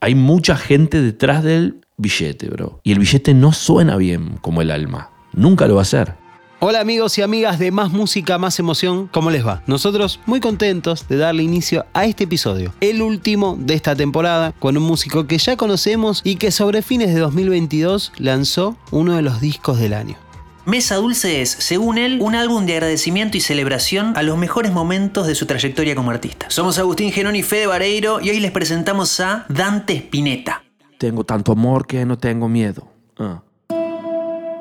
Hay mucha gente detrás del billete, bro. Y el billete no suena bien como el alma. Nunca lo va a hacer. Hola amigos y amigas de Más Música, Más Emoción, ¿cómo les va? Nosotros muy contentos de darle inicio a este episodio, el último de esta temporada, con un músico que ya conocemos y que sobre fines de 2022 lanzó uno de los discos del año. Mesa Dulce es, según él, un álbum de agradecimiento y celebración a los mejores momentos de su trayectoria como artista. Somos Agustín Genón y Fede Vareiro y hoy les presentamos a Dante Spinetta. Tengo tanto amor que no tengo miedo. Ah.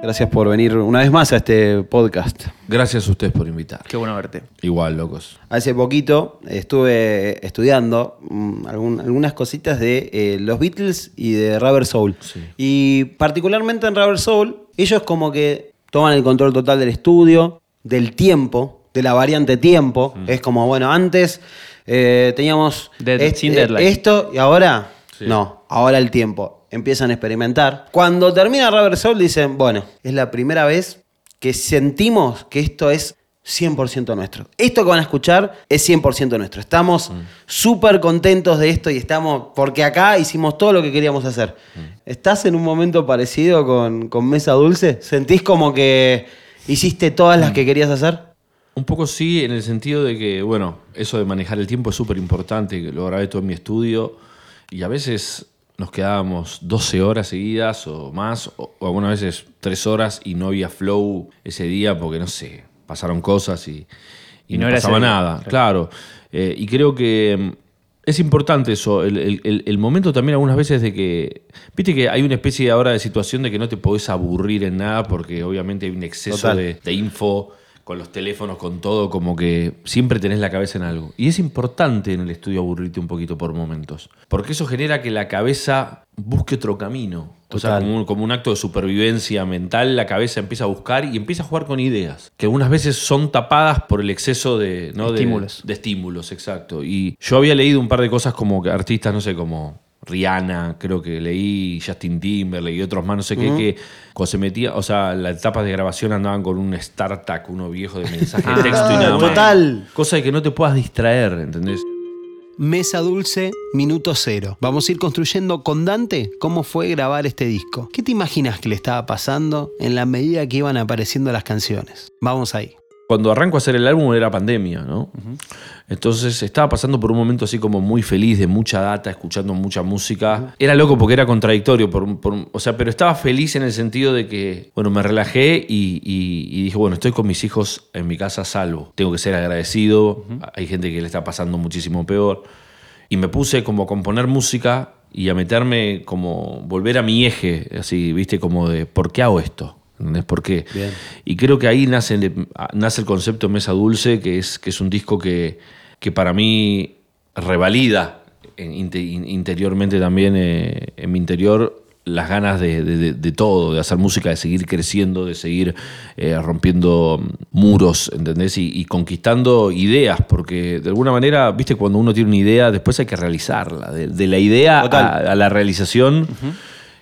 Gracias por venir una vez más a este podcast. Gracias a ustedes por invitar. Qué bueno verte. Igual, locos. Hace poquito estuve estudiando mm, algún- algunas cositas de eh, los Beatles y de Rubber Soul. Sí. Y particularmente en Rubber Soul, ellos como que toman el control total del estudio, del tiempo, de la variante tiempo. Es como, bueno, antes eh, teníamos Dead- est- sin deadline. esto y ahora Sí. no, ahora el tiempo. Empiezan a experimentar. Cuando termina Rubber Soul dicen, bueno, es la primera vez que sentimos que esto es 100% nuestro. Esto que van a escuchar es 100% nuestro. Estamos súper contentos de esto y estamos, porque acá hicimos todo lo que queríamos hacer. ¿Estás en un momento parecido con, con Mesa Dulce? ¿Sentís como que hiciste todas las que querías hacer? Un poco sí, en el sentido de que, bueno, eso de manejar el tiempo es súper importante, lo grabé todo en mi estudio y a veces nos quedábamos 12 horas seguidas o más, o, o algunas veces 3 horas y no había flow ese día porque, no sé, pasaron cosas y, y Y no, no era ese pasaba día, nada, claro. Eh, y creo que mm, es importante eso, el, el- el- el momento también algunas veces de que, viste que hay una especie ahora de situación de que no te podés aburrir en nada porque obviamente hay un exceso de info con los teléfonos, con todo, como que siempre tenés la cabeza en algo. Y es importante en el estudio aburrirte un poquito por momentos, porque eso genera que la cabeza busque otro camino. O sea, como un, como un acto de supervivencia mental, la cabeza empieza a buscar y empieza a jugar con ideas, que algunas veces son tapadas por el exceso de, ¿no? de- Estímulos. de estímulos, exacto. Y yo había leído un par de cosas como que artistas, no sé, como Rihanna, creo que leí Justin Timberlake y otros más, no sé qué, que cuando se metía, o sea, las etapas de grabación andaban con un StarTAC, uno viejo de mensaje de texto y Ah, nada más. total. Cosa de que no te puedas distraer, ¿entendés? Mesa Dulce, minuto cero. Vamos a ir construyendo con Dante cómo fue grabar este disco. ¿Qué te imaginas que le estaba pasando en la medida que iban apareciendo las canciones? Vamos ahí. Cuando arranco a hacer el álbum era pandemia, ¿no? Entonces estaba pasando por un momento así como muy feliz, de mucha data, escuchando mucha música. Era loco porque era contradictorio, por, por- o sea, pero estaba feliz en el sentido de que, bueno, me relajé y, y- y dije, bueno, estoy con mis hijos en mi casa a salvo. Tengo que ser agradecido. Hay gente que le está pasando muchísimo peor. Y me puse como a componer música y a meterme como volver a mi eje, así, viste, como de, ¿por qué hago esto? ¿Entendés? ¿Por qué? Bien. Y creo que ahí nace, el- nace el concepto Mesa Dulce, que es, que es un disco que, que para mí revalida en- inte- in- interiormente también, eh, en mi interior, las ganas de, de- todo, de hacer música, de seguir creciendo, de seguir eh, rompiendo muros, ¿entendés? Y, y conquistando ideas, porque de alguna manera, viste, cuando uno tiene una idea, después hay que realizarla. De, de la idea a la realización.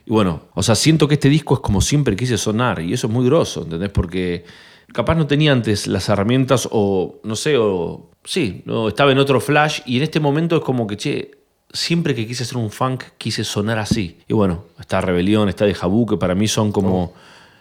Y bueno, o sea, siento que este disco es como siempre quise sonar y eso es muy groso, ¿entendés? Porque capaz no tenía antes las herramientas o, no sé, o sí, no, estaba en otro flash y en este momento es como que, che, siempre que quise hacer un funk quise sonar así. Y bueno, está Rebelión, está de Jabú, que para mí son como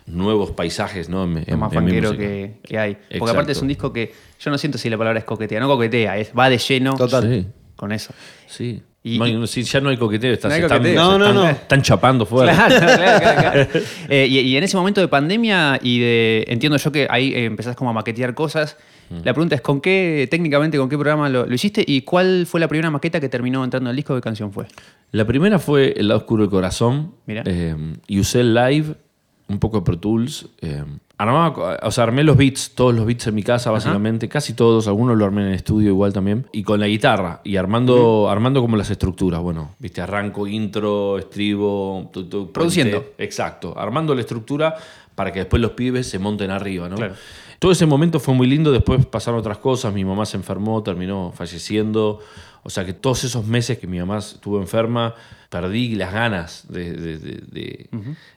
nuevos paisajes, ¿no? En, Lo más en música. que, que hay. Porque Exacto. aparte es un disco que yo no siento si la palabra es coquetea. No coquetea, es, va de lleno Total. Sí, con eso. sí. Y- No hay- ya no hay coqueteo, estás, No hay están, coqueteo. No, no, están- no. están chapando fuerte. Claro, claro, claro. Eh, y, y en ese momento de pandemia y de. Entiendo yo que ahí eh, empezás como a maquetear cosas. Mm. La pregunta es: ¿con qué, técnicamente, con qué programa lo, lo hiciste? ¿Y cuál fue la primera maqueta que terminó entrando en el disco? ¿Qué canción fue? La primera fue El lado oscuro del corazón. Mira. Eh, y usé live, un poco de Pro Tools. eh, armaba, o sea, armé los beats, todos los beats en mi casa, básicamente, casi todos, algunos lo armé en el estudio igual también. Y con la guitarra, y armando, armando como las estructuras. Bueno, viste, arranco, intro, estribo, tu, tu, puente. Produciendo. Exacto, armando la estructura para que después los pibes se monten arriba, ¿no? Claro. Todo ese momento fue muy lindo, después pasaron otras cosas, mi mamá se enfermó, terminó falleciendo, o sea que todos esos meses que mi mamá estuvo enferma, perdí las ganas de... de- de- de-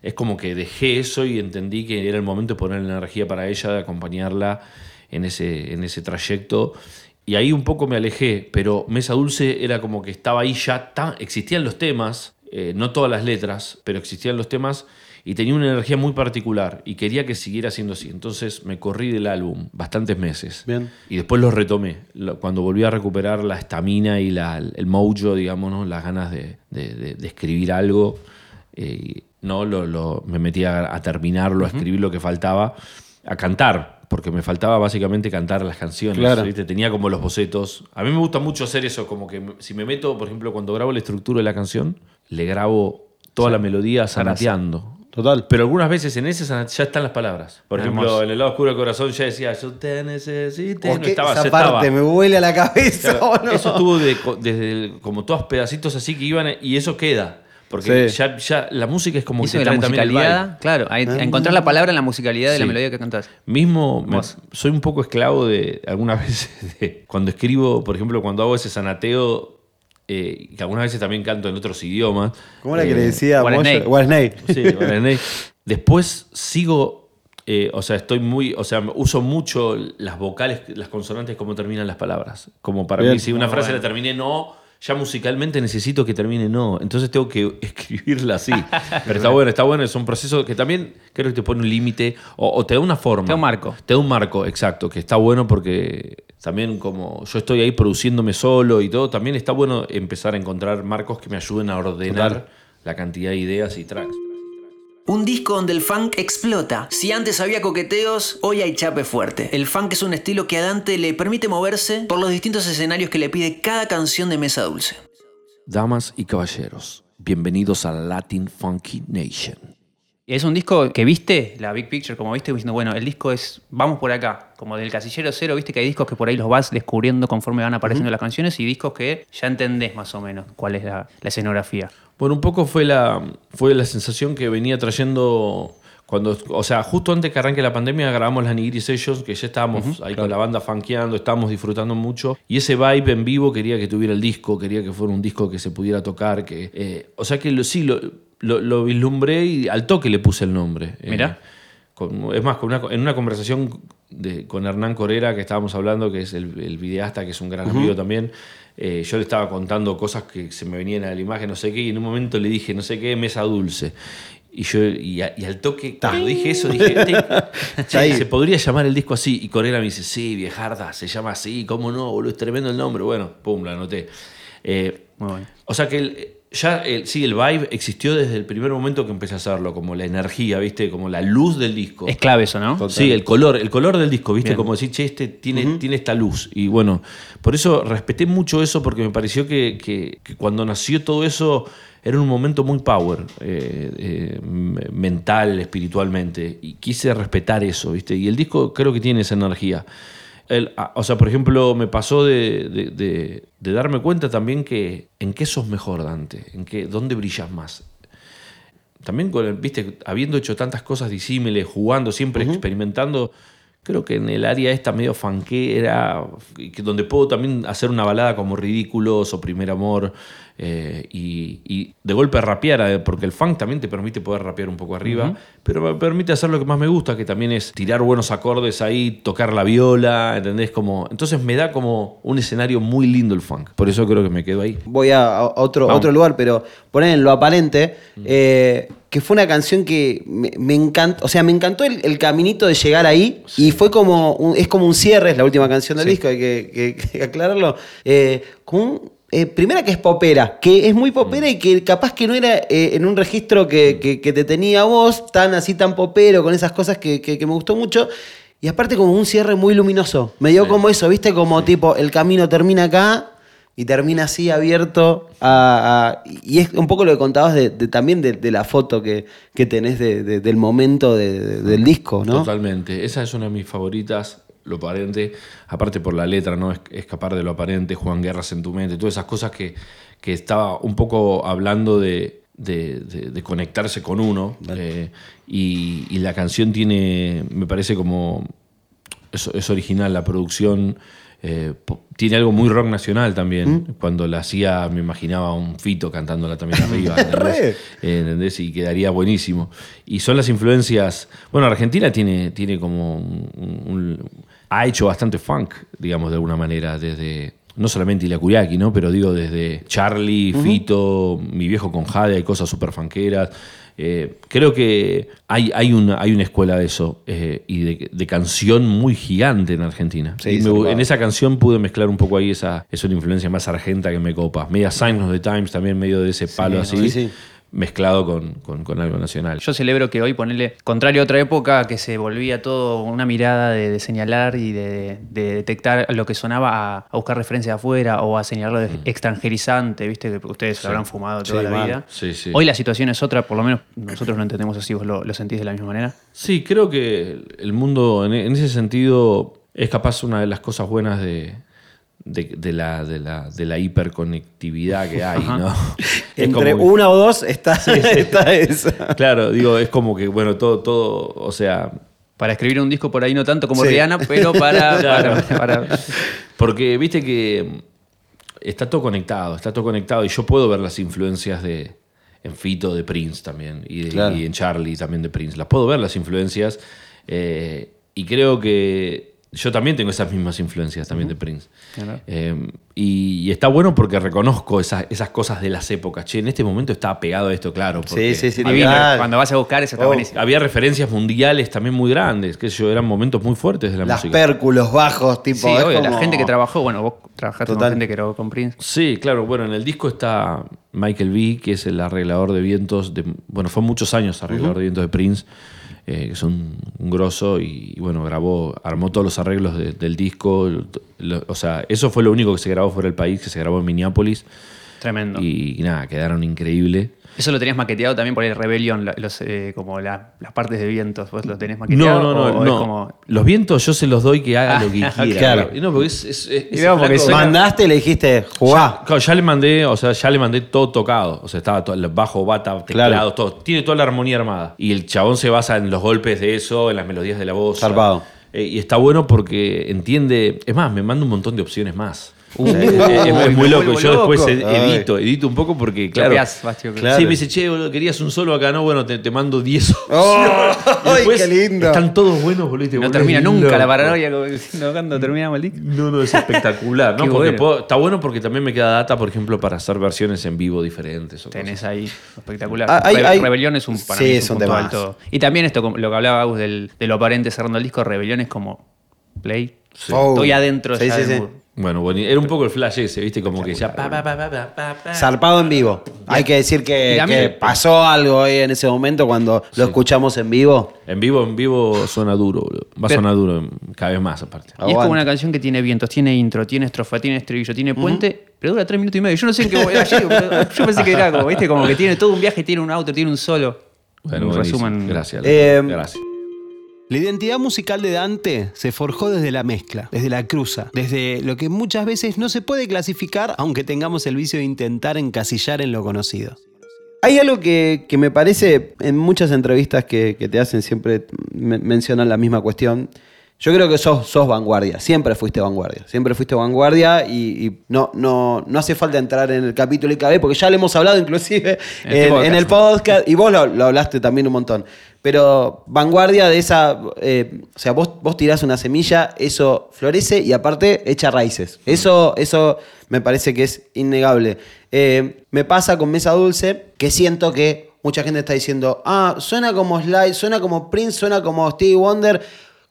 Es como que dejé eso y entendí que era el momento de poner energía para ella, de acompañarla en ese, en ese trayecto. y ahí un poco me alejé, pero Mesa Dulce era como que estaba ahí ya, tan, existían los temas, eh, no todas las letras, pero existían los temas y tenía una energía muy particular y quería que siguiera siendo así. Entonces me corrí del álbum bastantes meses. Bien. Y después lo retomé, cuando volví a recuperar la estamina y la- el mojo, digamos, ¿no? las ganas de, de- de- de escribir algo. eh, no lo, lo- me metí a, a terminarlo, a escribir lo que faltaba, a cantar, porque me faltaba básicamente cantar las canciones. Claro. ¿viste? Tenía como los bocetos. A mí me gusta mucho hacer eso, como que si me meto, por ejemplo, cuando grabo la estructura de la canción, le grabo toda la melodía zanateando. Total. Pero algunas veces en ese sana- ya están las palabras. Por ejemplo, Hermoso. en el lado oscuro del corazón ya decía, yo te necesito. ¿Por No estaba, esa parte estaba. me vuela la cabeza? Claro? Eso estuvo de- desde el- como todos pedacitos así que iban y eso queda. Porque Sí. ya, ya la música es como Eso que la musicalidad, claro, a, a encontrar la palabra en la musicalidad de la melodía que cantás. Mismo, me- soy un poco esclavo de algunas veces, de- cuando escribo, por ejemplo, cuando hago ese sanateo, eh, que algunas veces también canto en otros idiomas. ¿Cómo era que eh, le decía What? Snake. Snake. Sí, Guaraní. Después sigo, eh, o sea, estoy muy, o sea, uso mucho las vocales, las consonantes, cómo terminan las palabras. Como para Bien. mí, si una frase bueno. la terminé no, ya musicalmente necesito que termine no. Entonces tengo que escribirla así. Pero está bueno, está bueno, es un proceso que también creo que te pone un límite o, o te da una forma. Te da un marco. Te da un marco, exacto, que está bueno porque también como yo estoy ahí produciéndome solo y todo, también está bueno empezar a encontrar marcos que me ayuden a ordenar Total. la cantidad de ideas y tracks. Un disco donde el funk explota. Si antes había coqueteos, hoy hay chape fuerte. El funk es un estilo que a Dante le permite moverse por los distintos escenarios que le pide cada canción de Mesa Dulce. Damas y caballeros, bienvenidos a Latin Funky Nation. Es un disco que viste, la Big Picture, como viste, diciendo, bueno, el disco es, vamos por acá, como del casillero cero, viste que hay discos que por ahí los vas descubriendo conforme van apareciendo las canciones y discos que ya entendés más o menos cuál es la, la escenografía. Bueno, un poco fue la, fue la sensación que venía trayendo cuando, o sea, justo antes que arranque la pandemia grabamos las Nigiri Sessions, que ya estábamos ahí con la banda funkeando, estábamos disfrutando mucho. Y ese vibe en vivo quería que tuviera el disco, quería que fuera un disco que se pudiera tocar, que, eh, o sea que lo, sí, lo, lo, lo vislumbré y al toque le puse el nombre. Eh, con- es más, con una- en una conversación de- con Hernán Corera que estábamos hablando, que es el, el videasta, que es un gran amigo también, eh, yo le estaba contando cosas que se me venían a la imagen, no sé qué, y en un momento le dije, no sé qué, mesa dulce. Y yo, y, a- y al toque, cuando dije eso, dije, "Te- che, Ahí. se podría llamar el disco así. Y Corera me dice, sí, viejarda, se llama así, ¿cómo no, boludo? Es tremendo el nombre. Bueno, pum, la anoté. Eh, Muy bueno. o sea que el- ya, el- sí, el vibe existió desde el primer momento que empecé a hacerlo, como la energía, ¿viste? Como la luz del disco. Es clave eso, ¿no? Sí, el color, el color del disco, ¿viste? Bien. Como decir, che, este tiene, tiene esta luz. Y bueno, por eso respeté mucho eso, porque me pareció que, que- que cuando nació todo eso era un momento muy power, eh, eh, mental, espiritualmente. Y quise respetar eso, ¿viste? Y el disco creo que tiene esa energía. El- ah, o sea, por ejemplo, me pasó de, de- de- de darme cuenta también que en qué sos mejor, Dante, en qué, dónde brillas más también con el- viste, habiendo hecho tantas cosas disímiles, jugando, siempre experimentando, creo que en el área esta medio fanquera, donde puedo también hacer una balada como Ridículos o Primer Amor, eh, y, y de golpe rapear, eh, porque el funk también te permite poder rapear un poco arriba, pero me permite hacer lo que más me gusta, que también es tirar buenos acordes ahí, tocar la viola, ¿entendés? Como, entonces me da como un escenario muy lindo el funk, por eso creo que me quedo ahí. Voy a, a otro, a otro lugar, pero poner en lo aparente, eh, que fue una canción que me, me encantó, o sea, me encantó el, el caminito de llegar ahí y fue como, un- es como un cierre, es la última canción del Sí. disco, hay que, que- que aclararlo, eh, un- eh, primera que es popera, que es muy popera y que capaz que no era eh, en un registro que, que- que te tenía vos, tan así, tan popero, con esas cosas que, que- me gustó mucho. Y aparte como un cierre muy luminoso. Me dio Sí. como eso, ¿viste? Como tipo, el camino termina acá y termina así abierto a, a- y es un poco lo que contabas de, de- también de, de la foto que, que tenés de- de- del momento de- de- del disco, ¿no? Totalmente. Esa es una de mis favoritas, lo aparente. Aparte por la letra, ¿no? Es- Escapar de lo aparente, Juan Guerras en tu mente, todas esas cosas que, que estaba un poco hablando de, de- de- de conectarse con uno. eh, y, y la canción tiene, me parece como. Es, es original, la producción. eh, tiene algo muy rock nacional también. Cuando la hacía, me imaginaba un fito cantándola también arriba. ¿entendés? Eh, ¿entendés? Y quedaría buenísimo. Y son las influencias. Bueno, Argentina tiene, tiene como un- un- ha hecho bastante funk, digamos, de alguna manera, desde. No solamente Ilakuriaki, ¿no? Pero digo, desde Charlie, Fito, mi viejo con Jade, hay cosas súper funkeras. Eh, creo que hay, hay, una, hay una escuela de eso eh, y de, de canción muy gigante en Argentina. Sí, Y me- en esa canción pude mezclar un poco ahí esa, es una influencia más argenta que me copa. Media Signs of the Times también, medio de ese palo así, sí, sí. Mezclado con, con- con algo nacional. Yo celebro que hoy ponerle, contrario a otra época, que se volvía todo una mirada de, de señalar y de, de detectar lo que sonaba a, a buscar referencias afuera o a señalarlo de extranjerizante, viste que ustedes lo habrán fumado toda Sí, la mal. vida. Sí, sí. Hoy la situación es otra, por lo menos nosotros lo entendemos así, vos lo, lo sentís de la misma manera. Sí, creo que el mundo en, en ese sentido es capaz una de las cosas buenas de, de, de la, de, la, de la hiperconectividad que hay, ¿no? Es Entre que- una o dos está, está esa. Claro, digo, es como que, bueno, todo, todo, o sea, Para escribir un disco por ahí no tanto como Sí. Rihanna, pero para, Claro. para- para- Porque viste que está todo conectado, está todo conectado y yo puedo ver las influencias de en Fito de Prince también y, de- Claro. y en Charlie también de Prince. Las puedo ver las influencias eh, y creo que yo también tengo esas mismas influencias también de Prince. Claro. Eh, y, y está bueno porque reconozco esas, esas cosas de las épocas. Che, en este momento estaba pegado a esto, claro. Sí, sí, sí. había- cuando vas a buscar eso está Oh. buenísimo. había referencias mundiales también muy grandes, que yo, eran momentos muy fuertes de la Las música. pérculos bajos, tipo. Sí, obvio, como- la gente que trabajó, bueno, vos trabajaste Total. con gente que grabó con Prince. Sí, claro. Bueno, en el disco está Michael V, que es el arreglador de vientos. De, bueno, fue muchos años arreglador de vientos de Prince, eh, que es un, un grosso. Y, y bueno, grabó, armó todos los arreglos de- del disco. Lo- o sea, eso fue lo único que se grabó fuera del país, que se grabó en Minneapolis. Tremendo. Y, y nada, quedaron increíble. Eso lo tenías maqueteado también por el Rebellion, los, eh, como la- las partes de vientos. ¿Vos lo tenés maqueteado? No, no, no. es no. como- Los vientos yo se los doy que haga Ah, lo que quiera. claro. Y No, porque es, es- es- ese no, porque flaco- suena- Mandaste y le dijiste, jugá. Claro, ya le mandé, o sea, ya le mandé todo tocado. O sea, estaba todo, bajo, bata, teclado, Claro. todo. Tiene toda la armonía armada. Y el chabón se basa en los golpes de eso, en las melodías de la voz. Zarpado. Eh, y está bueno porque entiende. Es más, me manda un montón de opciones más. Uh, Es- es, es me muy loco. Yo después edito, edito un poco porque, claro. Copias, Claro. Sí, me dice, che, boludo, querías un solo acá, no, bueno, te, te mando 10 ¡Oh! ¡Ay, qué lindo! Están todos buenos, boludo. No termina nunca loco. la paranoia cuando terminamos el disco. No, no, es espectacular. ¿no? Porque bueno. puedo- está bueno porque también me queda data, por ejemplo, para hacer versiones en vivo diferentes. o Tenés cosas. ahí espectacular. Ah, hay- Re- hay- Rebelión es un, para Sí, es un un punto alto. Y también esto, lo que hablaba Agus del, de lo aparente cerrando el disco, Rebelión es como play. Oh. Estoy adentro Sí, ya sí. Bueno, bueno, era un poco el flash ese, ¿viste? Como que ya. pa, pa, pa, pa, pa, pa, pa. Zarpado en vivo. Hay que decir que, pasó algo ahí en ese momento cuando lo escuchamos en vivo. En vivo, en vivo suena duro, boludo. Va a Pero- sonar duro cada vez más, aparte. Y es como una canción que tiene vientos, tiene intro, tiene estrofa, tiene estribillo, tiene puente, pero dura tres minutos y medio. Yo no sé en qué voy ayer, pero Yo pensé que era como, ¿viste? Como que tiene todo un viaje, tiene un auto, tiene un solo. Bueno, un resumen. Gracias. Eh, Gracias. La identidad musical de Dante se forjó desde la mezcla, desde la cruza, desde lo que muchas veces no se puede clasificar, aunque tengamos el vicio de intentar encasillar en lo conocido. Hay algo que, que me parece, en muchas entrevistas que, que te hacen siempre me- mencionan la misma cuestión. Yo creo que sos, sos vanguardia, siempre fuiste vanguardia, siempre fuiste vanguardia y, y no, no, no hace falta entrar en el capítulo IKB porque ya le hemos hablado inclusive En este en, podcast. en el podcast y vos lo, lo hablaste también un montón. Pero vanguardia de esa, eh, o sea, vos, vos tirás una semilla, eso florece y aparte echa raíces. Eso, eso me parece que es innegable. Eh, me pasa con Mesa Dulce que siento que mucha gente está diciendo, ah, suena como Sly, suena como Prince, suena como Stevie Wonder,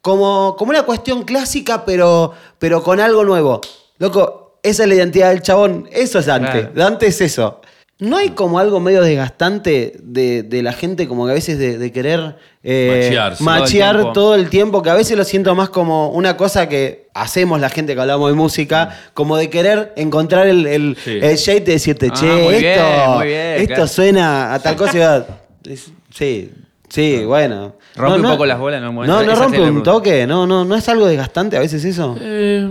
como, como una cuestión clásica, pero, pero con algo nuevo. Loco, esa es la identidad del chabón, eso es Dante. Claro. Dante es eso. ¿No hay como algo medio desgastante de, de la gente como que a veces de, de querer eh, Machearse. machear Todo el tiempo. todo el tiempo? Que a veces lo siento más como una cosa que hacemos la gente que hablamos de música, como de querer encontrar el, el, Sí. el shade de decirte, Ah, che, bien, esto, bien, esto claro. suena a tal cosa Sí, sí, bueno. Rompe un poco las bolas en un momento. No, no Esa rompe un toque, no, no, no es algo desgastante a veces eso. Eh,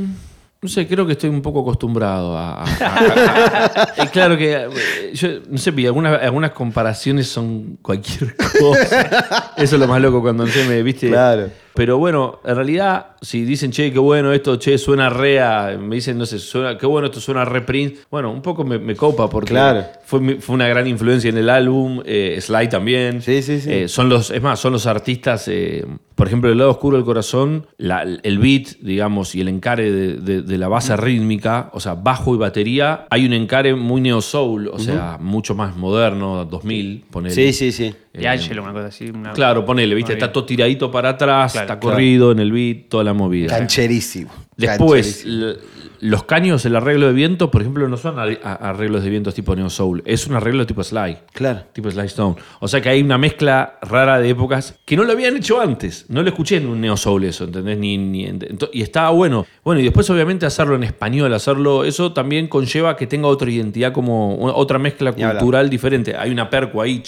no sé, creo que estoy un poco acostumbrado a. a- a- a- y claro que. eh, Yo, no sé, vi algunas, algunas comparaciones son cualquier cosa. Eso es lo más loco cuando no sé, me viste. Claro. Pero bueno, en realidad, si dicen, che, qué bueno esto, che, suena re a- me dicen, no sé, suena, qué bueno esto suena a re Prince. Bueno, un poco me, me copa porque Claro. fue, fue una gran influencia en el álbum, eh, Sly también. Sí, sí, sí. Eh, son los, es más, son los artistas, eh, por ejemplo, el lado oscuro del corazón, la- el beat, digamos, y el encare de, de- de la base rítmica, o sea, bajo y batería, hay un encare muy neo soul, o sea, mucho más moderno, 2000, ponele. Sí, sí, sí. De Angelo, una cosa así. una- Claro, ponele, ¿viste? Está todo tiradito para atrás, Claro, está claro. corrido en el beat, toda la movida. Cancherísimo. Después, Cancherísimo. los caños, el arreglo de viento, por ejemplo, no son arreglos de vientos tipo Neo Soul, es un arreglo tipo Sly. Claro. Tipo Sly Stone. O sea que hay una mezcla rara de épocas que no lo habían hecho antes. No lo escuché en un Neo Soul eso, ¿entendés? Ni, ni y estaba bueno. Bueno, y después obviamente hacerlo en español, hacerlo, eso también conlleva que tenga otra identidad, como otra mezcla cultural diferente. Hay una perco ahí.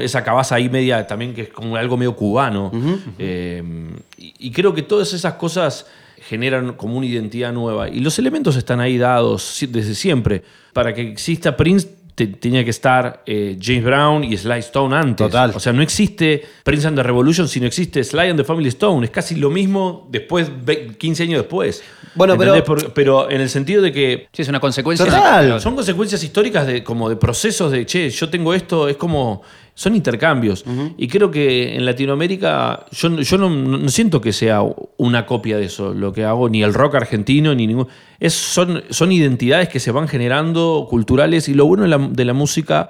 Esa cabaza ahí media también que es como algo medio cubano. Eh, y, y creo que todas esas cosas generan como una identidad nueva. Y los elementos están ahí dados desde siempre. Para que exista Prince te- tenía que estar eh, James Brown y Sly Stone antes. Total. O sea, no existe Prince and the Revolution si no existe Sly and the Family Stone. Es casi lo mismo después, ve- 15 años después. Bueno, pero- pero en el sentido de que Sí, es una consecuencia. Total. Son consecuencias históricas de, como de procesos de, che, yo tengo esto, es como, son intercambios. Y creo que en Latinoamérica yo, yo no, no siento que sea una copia de eso, lo que hago, ni el rock argentino, ni ningún... Es, son, son identidades que se van generando culturales y lo bueno de la, de la música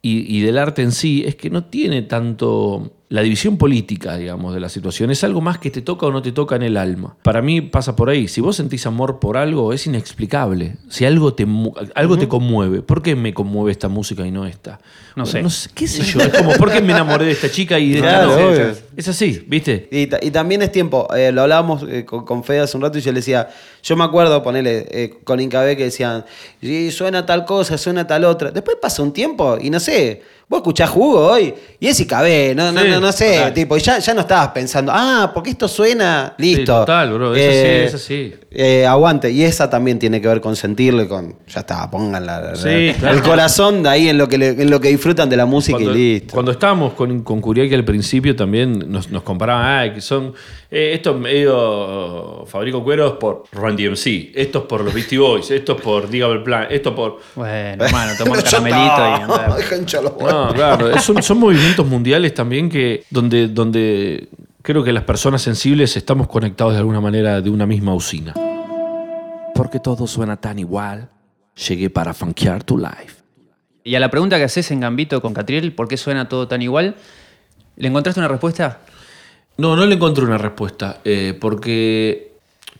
y, y del arte en sí es que no tiene tanto la división política, digamos, de la situación. Es algo más que te toca o no te toca en el alma. Para mí pasa por ahí. Si vos sentís amor por algo, es inexplicable. Si algo te, algo te conmueve, ¿por qué me conmueve esta música y no esta? No Bueno, sé. ¿Qué sé yo? Es como, ¿por qué me enamoré de esta chica y de esta Claro, no? Es así, ¿viste? Y, ta- y también es tiempo, eh, lo hablábamos eh, con, con Fede hace un rato y yo le decía, yo me acuerdo, ponele, eh, con Incabé que decían, "Sí, suena tal cosa, suena tal otra. Después pasa un tiempo y no sé, vos escuchás jugo hoy y es Incabé, no, no, Sí, no, no sé, total. tipo, y ya, ya no estabas pensando, ah, porque esto suena, listo. total, bro, es así, es así. eh, aguante, y esa también tiene que ver con sentirle, con, ya está, pongan la- Sí, la- claro. el corazón de ahí en lo que, le- en lo que disfrutan de la música Cuando, y listo. cuando estábamos con, con Curiaki al principio también nos, nos comparaban, ah, que son, eh, esto es medio fabrico cueros por Run DMC, esto es por los Beastie Boys, esto es por Digable Plan, esto por... Bueno, hermano, tomó ya caramelito y los huevos. No, claro, son movimientos mundiales también que donde, donde creo que las personas sensibles estamos conectados de alguna manera de una misma usina. Porque todo suena tan igual, llegué para funkear tu life. Y a la pregunta que haces en Gambito con Catriel, ¿por qué suena todo tan igual? ¿Le encontraste una respuesta? No, no le encontré una respuesta, eh, porque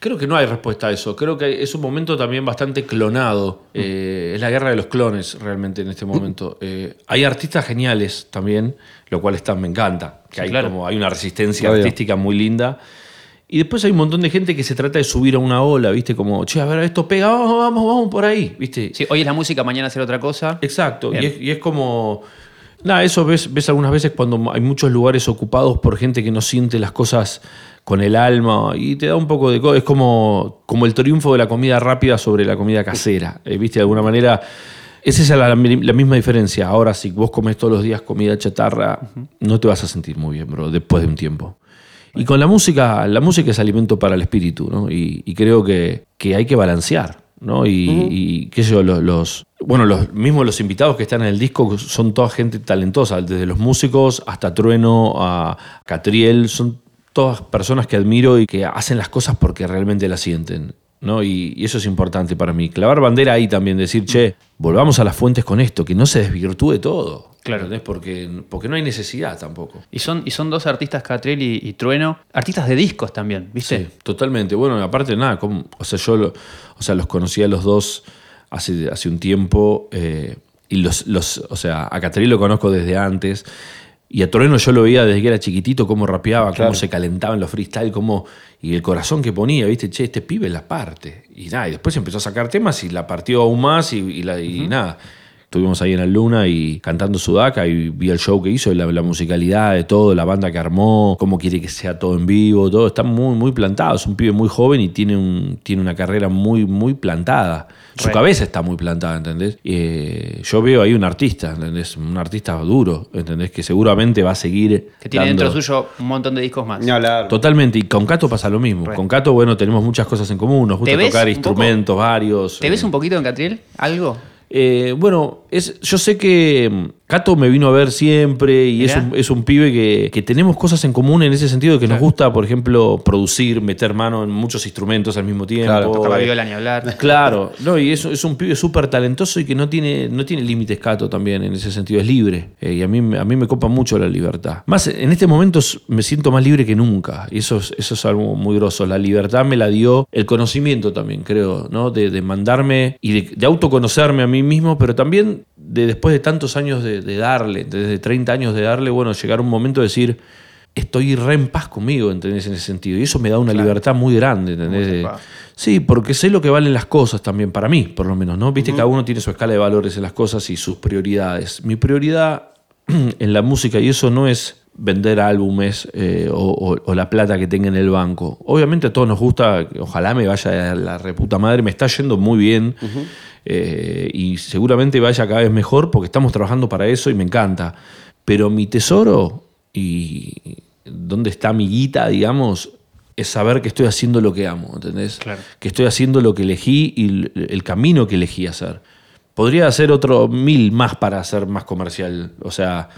creo que no hay respuesta a eso. Creo que es un momento también bastante clonado. Eh, es la guerra de los clones realmente en este momento. Eh, hay artistas geniales también, lo cual está, me encanta. Que hay, claro. como, hay una resistencia Obvio. artística muy linda. Y después hay un montón de gente que se trata de subir a una ola, ¿viste? Como, che, a ver, esto pega, vamos, vamos, vamos por ahí, ¿viste? Sí, hoy es la música, mañana hacer otra cosa. Exacto, y es, y es como... Nada, eso ves, ves algunas veces cuando hay muchos lugares ocupados por gente que no siente las cosas con el alma y te da un poco de... Es como, como el triunfo de la comida rápida sobre la comida casera, eh, ¿viste? De alguna manera... Esa es la, la misma diferencia. Ahora, si vos comes todos los días comida chatarra, no te vas a sentir muy bien, bro, después de un tiempo. Y con la música, la música es alimento para el espíritu, ¿no? Y, y creo que, que hay que balancear, ¿no? Y, y, qué sé yo, los, los- bueno, los mismos los invitados que están en el disco son toda gente talentosa, desde los músicos hasta Trueno, a Catriel, son todas personas que admiro y que hacen las cosas porque realmente las sienten. ¿no? Y, y eso es importante para mí. Clavar bandera ahí también, decir, che, volvamos a las fuentes con esto, que no se desvirtúe todo. Claro. ¿entendés? Porque, porque no hay necesidad tampoco. Y son, y son dos artistas, Catriel y, y Trueno, artistas de discos también, ¿viste? Sí, totalmente. Bueno, aparte nada, como- o sea, yo lo- o sea, los conocí a los dos hace, hace un tiempo eh, y los, los, o sea, a Catriel lo conozco desde antes y a Toreno yo lo veía desde que era chiquitito, cómo rapeaba, cómo se calentaba en los freestyle, cómo, y el corazón que ponía, viste, che, este pibe la parte. Y nada, y después empezó a sacar temas y la partió aún más y, y la- y nada. Estuvimos ahí en la luna y cantando Sudaca y vi el show que hizo, la, la musicalidad de todo, la banda que armó, cómo quiere que sea todo en vivo, todo. Está muy, muy plantado. Es un pibe muy joven y tiene, un, tiene una carrera muy, muy plantada. Su Re. cabeza está muy plantada, ¿entendés? Eh, yo veo ahí un artista, ¿entendés? Un artista duro, ¿entendés? Que seguramente va a seguir. Que tiene dando- dentro suyo un montón de discos más. Totalmente, y con Cato pasa lo mismo. Re. Con Cato, bueno, tenemos muchas cosas en común, nos gusta ¿Te ves tocar poco- instrumentos varios. ¿Te ves eh, un poquito en Catriel? ¿Algo? Eh, bueno, es, yo sé que mm, Cato me vino a ver siempre y es un, es un pibe que, que tenemos cosas en común en ese sentido, que nos gusta, por ejemplo, producir, meter mano en muchos instrumentos al mismo tiempo. Claro, Tocar la eh, viola ni hablar. Claro, no, y es, es un pibe súper talentoso y que no tiene, no tiene límites Cato también en ese sentido, es libre. Eh, y a mí, me- a mí me copa mucho la libertad. Más en este momento me siento más libre que nunca. Y eso es, eso es algo muy grosso. La libertad me la dio el conocimiento también, creo, ¿no? De, de mandarme y de, de autoconocerme a mí mismo, pero también de después de tantos años de, de darle, desde 30 años de darle, bueno, llegar un momento de decir. Estoy re en paz conmigo, ¿entendés? En ese sentido. Y eso me da una libertad muy grande, ¿entendés? Sí, porque sé lo que valen las cosas también, para mí, por lo menos, ¿no? Viste, cada uno tiene su escala de valores en las cosas y sus prioridades. Mi prioridad en la música, y eso no es vender álbumes eh, o, o- o la plata que tenga en el banco. Obviamente a todos nos gusta, ojalá me vaya a la reputa madre, me está yendo muy bien eh, y seguramente vaya cada vez mejor porque estamos trabajando para eso y me encanta. Pero mi tesoro y dónde está mi guita, digamos, es saber que estoy haciendo lo que amo, ¿entendés? Claro. Que estoy haciendo lo que elegí y el, el camino que elegí hacer. Podría hacer otro mil más para hacer más comercial. O sea,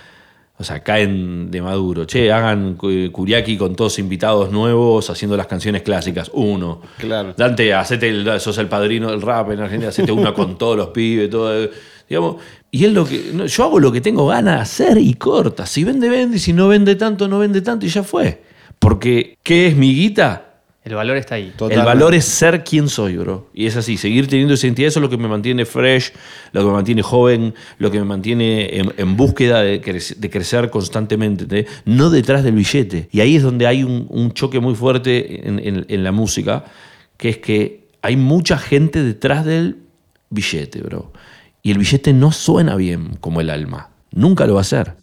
o sea, caen de maduro. Che, hagan Kuriaki con todos invitados nuevos haciendo las canciones clásicas. Uno. Claro. Dante, hacete el, sos el padrino del rap en Argentina, hacete una con todos los pibes, todo. eh, Digamos, y es lo que. no, yo hago lo que tengo ganas de hacer y corta. Si vende, vende, y si no vende tanto, no vende tanto y ya fue. Porque, ¿qué es mi guita? El valor está ahí. El valor es ser quien soy, bro. Y es así, seguir teniendo esa identidad, eso es lo que me mantiene fresh, lo que me mantiene joven, lo que me mantiene en, en búsqueda de, crec- de crecer constantemente, ¿entendés? no detrás del billete. Y ahí es donde hay un, un choque muy fuerte en, en- en la música, que es que hay mucha gente detrás del billete, bro. Y el billete no suena bien como el alma. Nunca lo va a hacer.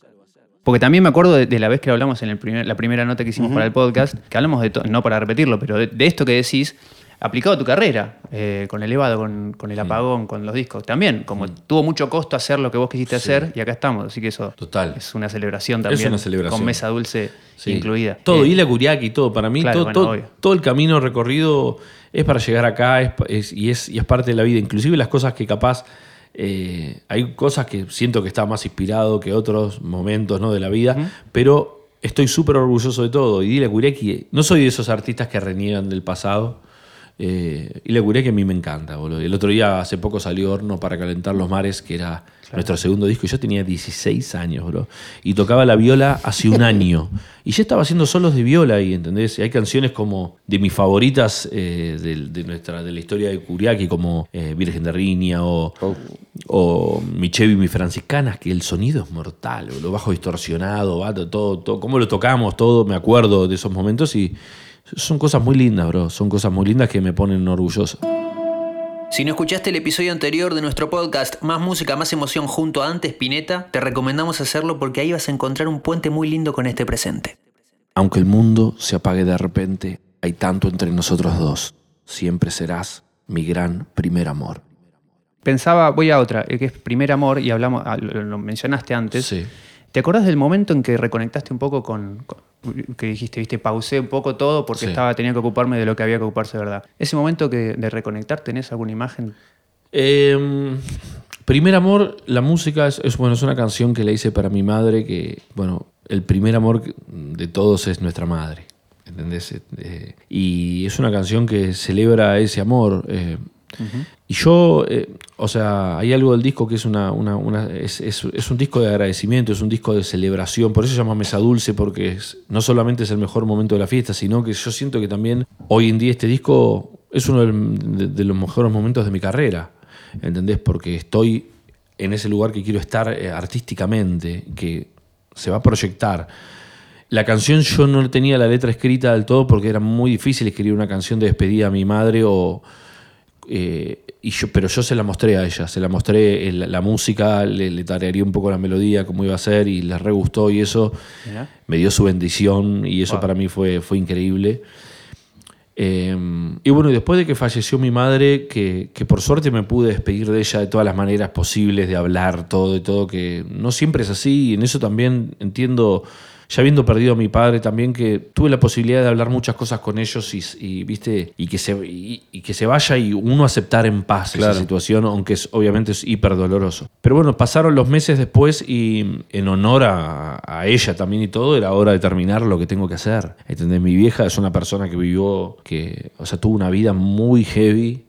Porque también me acuerdo de, de la vez que hablamos en el primer- la primera nota que hicimos para el podcast, que hablamos de, no para repetirlo, pero de, de esto que decís, aplicado a tu carrera, eh, con Elevado, con, con el apagón, con los discos. También, como tuvo mucho costo hacer lo que vos quisiste hacer, y acá estamos. Así que eso Total. es una celebración también. una celebración. Con mesa dulce Sí. incluida. Todo, Eh, y la Kuriaki, todo. Para mí, Claro, todo, bueno, todo, obvio. todo el camino recorrido es para llegar acá es- es- y, es, y es parte de la vida. Inclusive las cosas que capaz. Eh, hay cosas que siento que está más inspirado que otros momentos ¿no? de la vida, pero estoy súper orgulloso de todo. Y Dile Kuriaki, no soy de esos artistas que reniegan del pasado. Eh, y la Kuriaki a mí me encanta, boludo. El otro día, hace poco salió Horno para calentar los mares, que era nuestro segundo disco. y Yo tenía 16 años, bro. Y tocaba la viola hace un año. Y ya estaba haciendo solos de viola ahí, ¿entendés? Y hay canciones como de mis favoritas eh, de, de nuestra, de la historia de Kuriaki, como eh, Virgen de Riña o, o Mi Chevy, Mi Franciscanas, que el sonido es mortal, lo bajo distorsionado, todo, todo, cómo lo tocamos, todo, me acuerdo de esos momentos y son cosas muy lindas, bro. Son cosas muy lindas que me ponen orgulloso. Si no escuchaste el episodio anterior de nuestro podcast Más Música, Más Emoción junto a Antes Pineta, te recomendamos hacerlo porque ahí vas a encontrar un puente muy lindo con este presente. Aunque el mundo se apague de repente, hay tanto entre nosotros dos. Siempre serás mi gran primer amor. Pensaba, voy a otra, que es Primer Amor, y hablamos, ah, lo, lo mencionaste antes. Sí. ¿Te acordás del momento en que reconectaste un poco con, con- que dijiste, viste, pausé un poco todo porque Sí. estaba, tenía que ocuparme de lo que había que ocuparse de verdad? Ese momento que, de reconectar, ¿tenés alguna imagen? Eh, primer amor, la música es, es, bueno, es una canción que le hice para mi madre, que, bueno, el primer amor de todos es nuestra madre. ¿Entendés? Eh, y es una canción que celebra ese amor. eh, Y yo, eh, o sea, hay algo del disco que es, una, es, un disco de agradecimiento, es un disco de celebración, por eso se llama Mesa Dulce, porque no solamente es el mejor momento de la fiesta, sino que yo siento que también hoy en día este disco es uno de, de los mejores momentos de mi carrera, ¿entendés? Porque estoy en ese lugar que quiero estar eh, artísticamente, que se va a proyectar. La canción yo no tenía la letra escrita del todo porque era muy difícil escribir una canción de despedida a mi madre o eh, y yo, pero yo se la mostré a ella, se la mostré el- la música, le, le tarareé un poco la melodía, cómo iba a ser, y les re gustó y eso Mirá. me dio su bendición y eso para mí fue, fue increíble. Eh, y bueno, después de que falleció mi madre, que, que por suerte me pude despedir de ella de todas las maneras posibles, de hablar todo y todo, que no siempre es así, y en eso también entiendo, ya habiendo perdido a mi padre también, que tuve la posibilidad de hablar muchas cosas con ellos y, y, viste, y que, se, y, y que se vaya y uno aceptar en paz Claro. esa situación, aunque es, obviamente es hiper doloroso. Pero bueno, pasaron los meses después y en honor a, a ella también y todo, era hora de terminar lo que tengo que hacer. ¿Entendés? Mi vieja es una persona que vivió, que, o sea, tuvo una vida muy heavy,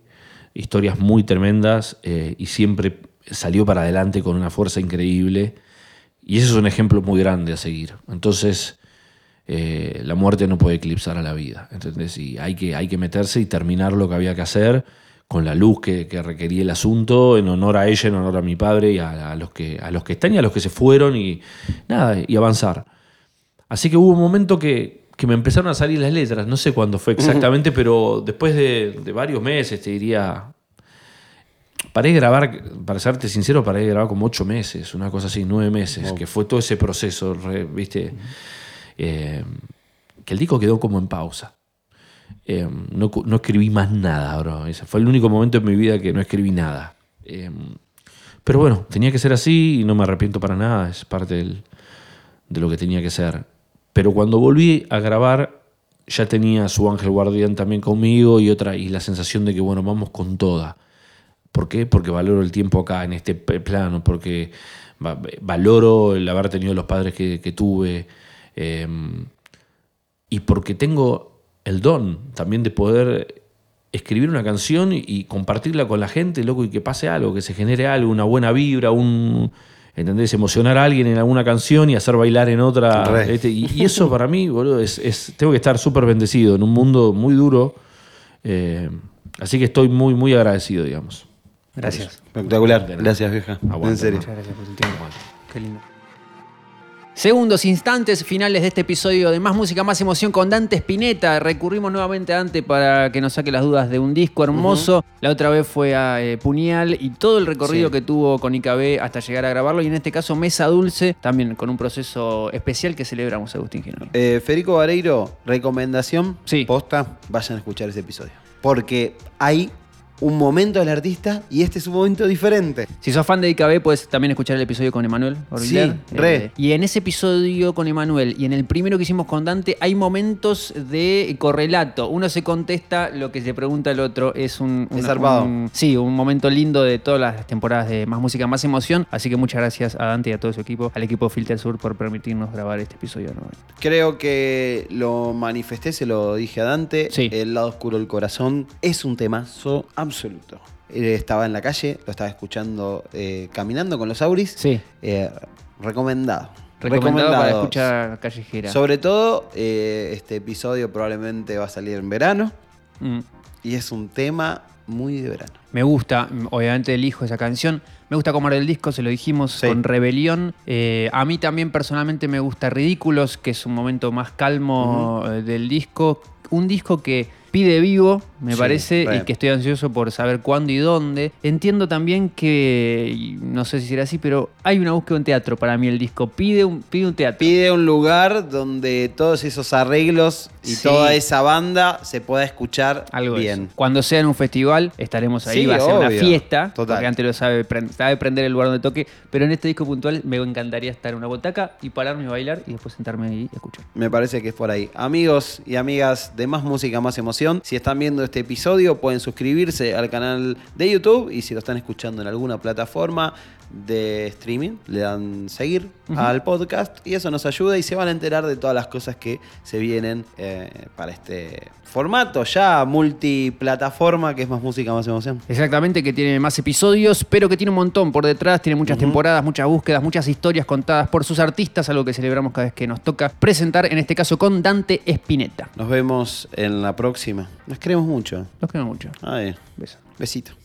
historias muy tremendas eh, y siempre salió para adelante con una fuerza increíble. Y ese es un ejemplo muy grande a seguir. Entonces, eh, la muerte no puede eclipsar a la vida. ¿entendés? Y hay que, hay que meterse y terminar lo que había que hacer con la luz que, que requería el asunto, en honor a ella, en honor a mi padre y a, a los, que, a los que están y a los que se fueron y nada, y avanzar. Así que hubo un momento que, que me empezaron a salir las letras, no sé cuándo fue exactamente, pero después de, de varios meses, te diría, paré de grabar, para serte sincero, paré de grabar como ocho meses, una cosa así, nueve meses, que fue todo ese proceso, ¿viste? Eh, que el disco quedó como en pausa. Eh, no, escribí más nada, bro. Ese fue el único momento en mi vida que no escribí nada. Eh, pero bueno, tenía que ser así y no me arrepiento para nada, es parte del- de lo que tenía que ser. Pero cuando volví a grabar, ya tenía su ángel guardián también conmigo y otra, y la sensación de que, bueno, vamos con toda. ¿Por qué? Porque valoro el tiempo acá, en este plano, porque va- valoro el haber tenido los padres que, que tuve, eh, y porque tengo el don también de poder escribir una canción y, compartirla con la gente, loco, y que pase algo, que se genere algo, una buena vibra, un... ¿Entendés? Emocionar a alguien en alguna canción y hacer bailar en otra. Y eso para mí, boludo, es, es- tengo que estar súper bendecido en un mundo muy duro. eh, así que estoy muy, muy agradecido, digamos. Gracias. Espectacular. Gracias, vieja. Aguante, en serio. Muchas gracias por tu tiempo. Qué lindo. Segundos instantes finales de este episodio de Más Música, Más Emoción con Dante Spinetta. Recurrimos nuevamente a Dante para que nos saque las dudas de un disco hermoso. La otra vez fue a eh, Puñal y todo el recorrido Sí. que tuvo con IKB hasta llegar a grabarlo. Y en este caso Mesa Dulce, también con un proceso especial que celebramos, Agustín Genoni. Eh, Federico Vareiro, recomendación. Sí. Posta, vayan a escuchar ese episodio. Porque hay un momento del artista y este es un momento diferente. Si sos fan de IKB, puedes también escuchar el episodio con Emanuel Orbiler. Sí, re. Eh, y en ese episodio con Emanuel y en el primero que hicimos con Dante, hay momentos de correlato. Uno se contesta lo que se pregunta el otro. Es un. Es una- zarpado. un- sí, un momento lindo de todas las temporadas de Más Música, Más Emoción. Así que muchas gracias a Dante y a todo su equipo, al equipo Filter Sur, por permitirnos grabar este episodio nuevamente. Creo que lo manifesté, se lo dije a Dante. Sí. El lado oscuro del corazón es un temazo absoluto. Estaba en la calle, lo estaba escuchando eh, caminando con los auris. Sí. Eh, recomendado. Recomendado para escuchar callejera. Sobre todo, eh, este episodio probablemente va a salir en verano. Mm. Y es un tema muy de verano. Me gusta, obviamente elijo esa canción. Me gusta como era el disco, se lo dijimos, Sí. con Rebelión. Eh, a mí también personalmente me gusta Ridículos, que es un momento más calmo del disco. Un disco que pide vivo, me Sí, parece, re. y que estoy ansioso por saber cuándo y dónde. Entiendo también que, no sé si será así, pero hay una búsqueda en teatro para mí el disco. Pide un, pide un teatro. Pide un lugar donde todos esos arreglos y Sí. toda esa banda se pueda escuchar Algo bien. eso. Cuando sea en un festival, estaremos ahí, Sí, va a ser una fiesta. Total. Porque antes lo sabe, sabe prender el lugar donde toque. Pero en este disco puntual me encantaría estar en una botaca y pararme a bailar y después sentarme ahí y escuchar. Me parece que es por ahí. Amigos y amigas de Más Música, Más Emoción, si están viendo este episodio pueden suscribirse al canal de YouTube y si lo están escuchando en alguna plataforma de streaming, le dan seguir al podcast y eso nos ayuda y se van a enterar de todas las cosas que se vienen eh, para este formato ya multiplataforma que es Más Música, Más Emoción. Exactamente, que tiene más episodios, pero que tiene un montón por detrás, tiene muchas temporadas, muchas búsquedas, muchas historias contadas por sus artistas, algo que celebramos cada vez que nos toca presentar, en este caso con Dante Spinetta. Nos vemos en la próxima. Nos queremos mucho. Los quiero mucho. Ay, Besos. besito.